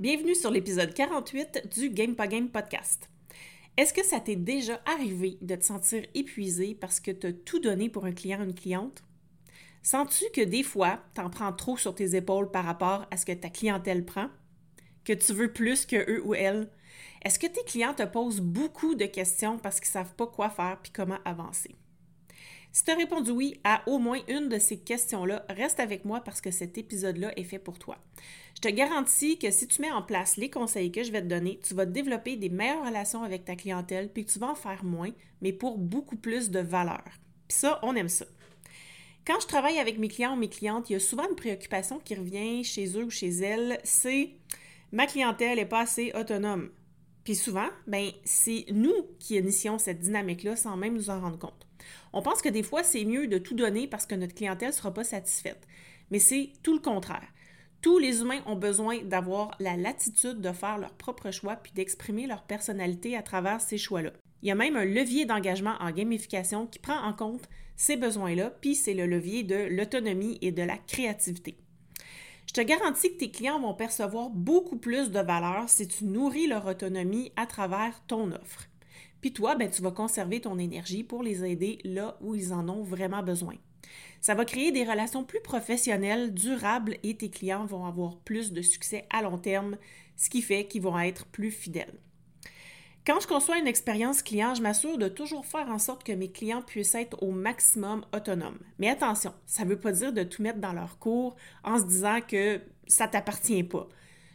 Bienvenue sur l'épisode 48 du Game podcast. Est-ce que ça t'est déjà arrivé de te sentir épuisé parce que tu as tout donné pour un client ou une cliente? Sens-tu que des fois, tu en prends trop sur tes épaules par rapport à ce que ta clientèle prend? Que tu veux plus que eux ou elles? Est-ce que tes clients te posent beaucoup de questions parce qu'ils ne savent pas quoi faire puis comment avancer? Si tu as répondu oui à au moins une de ces questions-là, reste avec moi parce que cet épisode-là est fait pour toi. Je te garantis que si tu mets en place les conseils que je vais te donner, tu vas développer des meilleures relations avec ta clientèle puis que tu vas en faire moins, mais pour beaucoup plus de valeur. Puis ça, on aime ça. Quand je travaille avec mes clients ou mes clientes, il y a souvent une préoccupation qui revient chez eux ou chez elles, c'est ma clientèle n'est pas assez autonome. Puis souvent, ben, c'est nous qui initions cette dynamique-là sans même nous en rendre compte. On pense que des fois, c'est mieux de tout donner parce que notre clientèle ne sera pas satisfaite. Mais c'est tout le contraire. Tous les humains ont besoin d'avoir la latitude de faire leur propre choix puis d'exprimer leur personnalité à travers ces choix-là. Il y a même un levier d'engagement en gamification qui prend en compte ces besoins-là, puis c'est le levier de l'autonomie et de la créativité. Je te garantis que tes clients vont percevoir beaucoup plus de valeur si tu nourris leur autonomie à travers ton offre. Puis toi, ben, tu vas conserver ton énergie pour les aider là où ils en ont vraiment besoin. Ça va créer des relations plus professionnelles, durables et tes clients vont avoir plus de succès à long terme, ce qui fait qu'ils vont être plus fidèles. Quand je conçois une expérience client, je m'assure de toujours faire en sorte que mes clients puissent être au maximum autonomes. Mais attention, ça ne veut pas dire de tout mettre dans leur cours en se disant que ça ne t'appartient pas.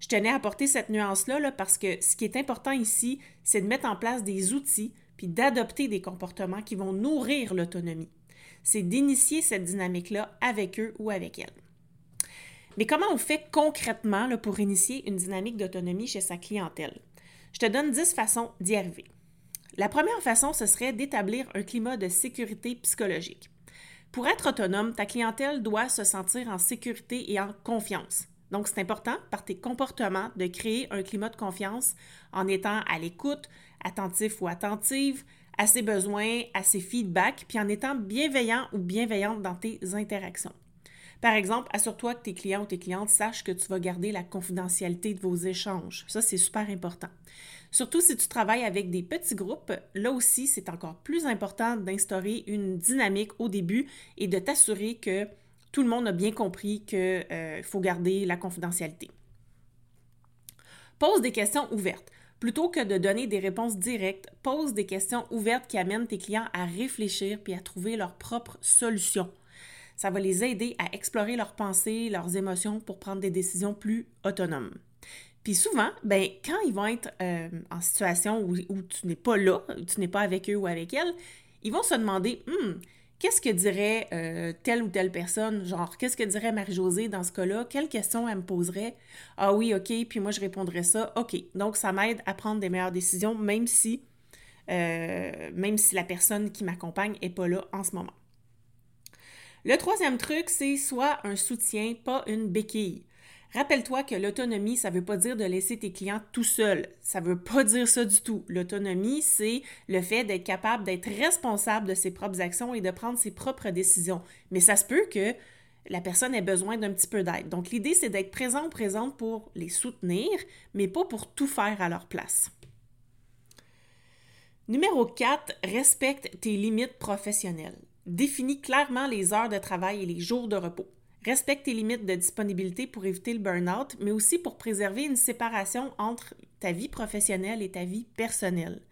Je tenais à apporter cette nuance-là parce que ce qui est important ici, c'est de mettre en place des outils puis d'adopter des comportements qui vont nourrir l'autonomie. C'est d'initier cette dynamique-là avec eux ou avec elles. Mais comment on fait concrètement pour initier une dynamique d'autonomie chez sa clientèle? Je te donne 10 façons d'y arriver. La première façon, ce serait d'établir un climat de sécurité psychologique. Pour être autonome, ta clientèle doit se sentir en sécurité et en confiance. Donc, c'est important par tes comportements de créer un climat de confiance en étant à l'écoute, attentif ou attentive, à ses besoins, à ses feedbacks, puis en étant bienveillant ou bienveillante dans tes interactions. Par exemple, assure-toi que tes clients ou tes clientes sachent que tu vas garder la confidentialité de vos échanges. Ça, c'est super important. Surtout si tu travailles avec des petits groupes, là aussi, c'est encore plus important d'instaurer une dynamique au début et de t'assurer que tout le monde a bien compris qu'il euh, faut garder la confidentialité. Pose des questions ouvertes. Plutôt que de donner des réponses directes, pose des questions ouvertes qui amènent tes clients à réfléchir puis à trouver leurs propres solutions. Ça va les aider à explorer leurs pensées, leurs émotions pour prendre des décisions plus autonomes. Puis souvent, ben, quand ils vont être euh, en situation où, tu n'es pas là, tu n'es pas avec eux ou avec elles, ils vont se demander hmm, qu'est-ce que dirait euh, telle ou telle personne? Genre, qu'est-ce que dirait Marie-Josée dans ce cas-là? Quelle question elle me poserait? Ah oui, OK, puis moi je répondrais ça. OK. Donc, ça m'aide à prendre des meilleures décisions, même si, euh, même si la personne qui m'accompagne n'est pas là en ce moment. Le troisième truc, c'est soit un soutien, pas une béquille. Rappelle-toi que l'autonomie, ça ne veut pas dire de laisser tes clients tout seuls. Ça ne veut pas dire ça du tout. L'autonomie, c'est le fait d'être capable d'être responsable de ses propres actions et de prendre ses propres décisions. Mais ça se peut que la personne ait besoin d'un petit peu d'aide. Donc, l'idée, c'est d'être présent ou présente pour les soutenir, mais pas pour tout faire à leur place. Numéro 4, respecte tes limites professionnelles. Définis clairement les heures de travail et les jours de repos. Respecte tes limites de disponibilité pour éviter le burn-out, mais aussi pour préserver une séparation entre ta vie professionnelle et ta vie personnelle.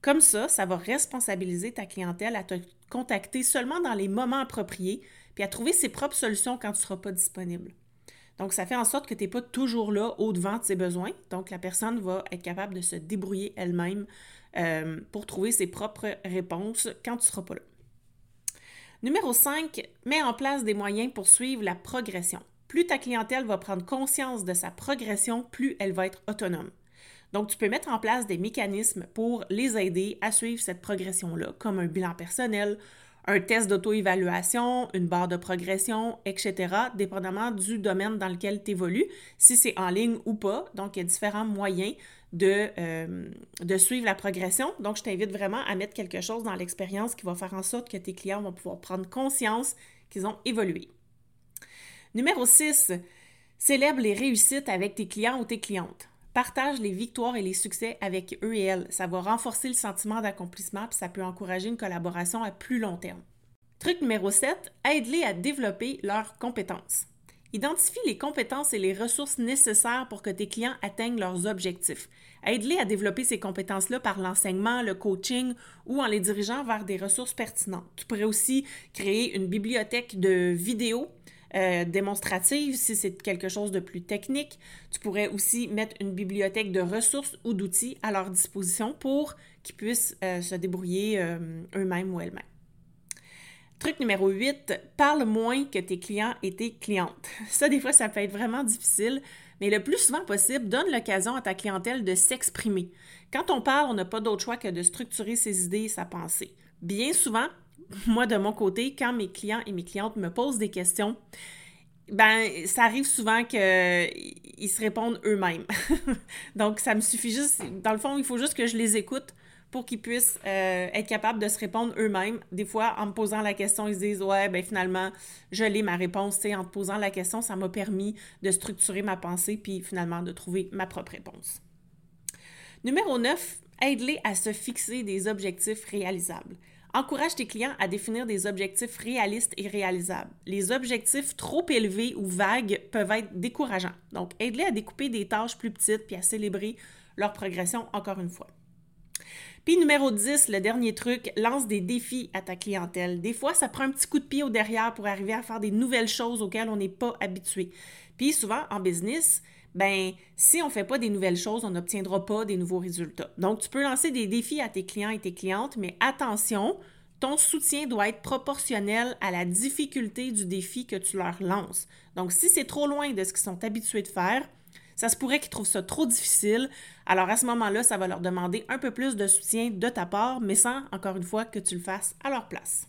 Comme ça, ça va responsabiliser ta clientèle à te contacter seulement dans les moments appropriés, puis à trouver ses propres solutions quand tu ne seras pas disponible. Donc, ça fait en sorte que tu n'es pas toujours là au-devant de ses besoins. Donc, la personne va être capable de se débrouiller elle-même euh, pour trouver ses propres réponses quand tu ne seras pas là. Numéro 5, mets en place des moyens pour suivre la progression. plus ta clientèle va prendre conscience de sa progression, plus elle va être autonome. Donc, tu peux mettre en place des mécanismes pour les aider à suivre cette progression-là, comme un bilan personnel, un test d'auto-évaluation, une barre de progression, etc., dépendamment du domaine dans lequel tu évolues, si c'est en ligne ou pas. Donc, il y a différents moyens de, euh, de suivre la progression. Donc, je t'invite vraiment à mettre quelque chose dans l'expérience qui va faire en sorte que tes clients vont pouvoir prendre conscience qu'ils ont évolué. Numéro 6, célèbre les réussites avec tes clients ou tes clientes. Partage les victoires et les succès avec eux et elles. Ça va renforcer le sentiment d'accomplissement puis ça peut encourager une collaboration à plus long terme. Truc numéro 7, aide-les à développer leurs compétences. Identifie les compétences et les ressources nécessaires pour que tes clients atteignent leurs objectifs. Aide-les à développer ces compétences-là par l'enseignement, le coaching ou en les dirigeant vers des ressources pertinentes. Tu pourrais aussi créer une bibliothèque de vidéos euh, démonstratives si c'est quelque chose de plus technique. Tu pourrais aussi mettre une bibliothèque de ressources ou d'outils à leur disposition pour qu'ils puissent euh, se débrouiller euh, eux-mêmes ou elles-mêmes. Truc numéro 8, parle moins que tes clients et tes clientes. Ça, des fois, ça peut être vraiment difficile, mais le plus souvent possible, donne l'occasion à ta clientèle de s'exprimer. Quand on parle, on n'a pas d'autre choix que de structurer ses idées et sa pensée. Bien souvent, moi, de mon côté, quand mes clients et mes clientes me posent des questions, ben, ça arrive souvent qu'ils se répondent eux-mêmes. Donc, ça me suffit juste, dans le fond, il faut juste que je les écoute pour qu'ils puissent euh, être capables de se répondre eux-mêmes. Des fois, en me posant la question, ils se disent Ouais, ben finalement, je l'ai ma réponse. en te posant la question, ça m'a permis de structurer ma pensée puis finalement de trouver ma propre réponse. Numéro 9, aide-les à se fixer des objectifs réalisables. Encourage tes clients à définir des objectifs réalistes et réalisables. Les objectifs trop élevés ou vagues peuvent être décourageants. Donc, aide-les à découper des tâches plus petites puis à célébrer leur progression encore une fois. Puis numéro 10, le dernier truc, lance des défis à ta clientèle. Des fois, ça prend un petit coup de pied au derrière pour arriver à faire des nouvelles choses auxquelles on n'est pas habitué. Puis souvent, en business, ben si on ne fait pas des nouvelles choses, on n'obtiendra pas des nouveaux résultats. Donc, tu peux lancer des défis à tes clients et tes clientes, mais attention, ton soutien doit être proportionnel à la difficulté du défi que tu leur lances. Donc, si c'est trop loin de ce qu'ils sont habitués de faire, ça se pourrait qu'ils trouvent ça trop difficile. Alors à ce moment-là, ça va leur demander un peu plus de soutien de ta part, mais sans, encore une fois, que tu le fasses à leur place.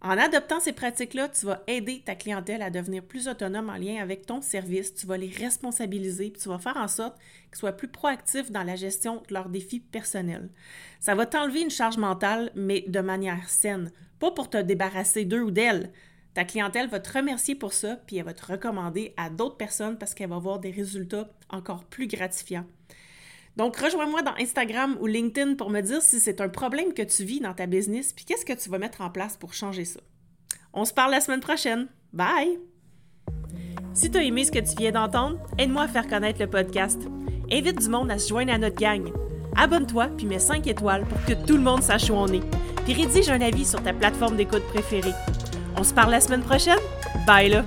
En adoptant ces pratiques-là, tu vas aider ta clientèle à devenir plus autonome en lien avec ton service, tu vas les responsabiliser, puis tu vas faire en sorte qu'ils soient plus proactifs dans la gestion de leurs défis personnels. Ça va t'enlever une charge mentale, mais de manière saine, pas pour te débarrasser d'eux ou d'elles, ta clientèle va te remercier pour ça, puis elle va te recommander à d'autres personnes parce qu'elle va avoir des résultats encore plus gratifiants. Donc, rejoins-moi dans Instagram ou LinkedIn pour me dire si c'est un problème que tu vis dans ta business, puis qu'est-ce que tu vas mettre en place pour changer ça. On se parle la semaine prochaine. Bye! Si tu as aimé ce que tu viens d'entendre, aide-moi à faire connaître le podcast. Invite du monde à se joindre à notre gang. Abonne-toi puis mets 5 étoiles pour que tout le monde sache où on est. Puis rédige un avis sur ta plateforme d'écoute préférée. On se parle la semaine prochaine. Bye là!